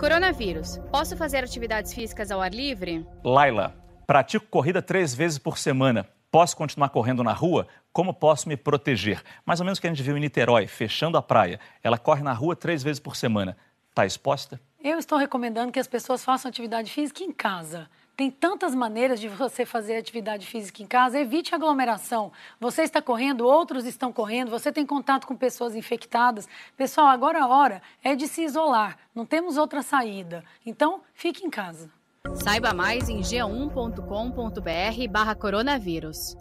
Coronavírus. Posso fazer atividades físicas ao ar livre? Laila, pratico corrida três vezes por semana. Posso continuar correndo na rua? Como posso me proteger? Mais ou menos o que a gente viu em Niterói, fechando a praia. Ela corre na rua três vezes por semana. Está exposta? Eu estou recomendando que as pessoas façam atividade física em casa. Tem tantas maneiras de você fazer atividade física em casa. Evite aglomeração. Você está correndo, outros estão correndo, você tem contato com pessoas infectadas. Pessoal, agora a hora é de se isolar. Não temos outra saída. Então, fique em casa. Saiba mais em g1.com.br/barra coronavírus.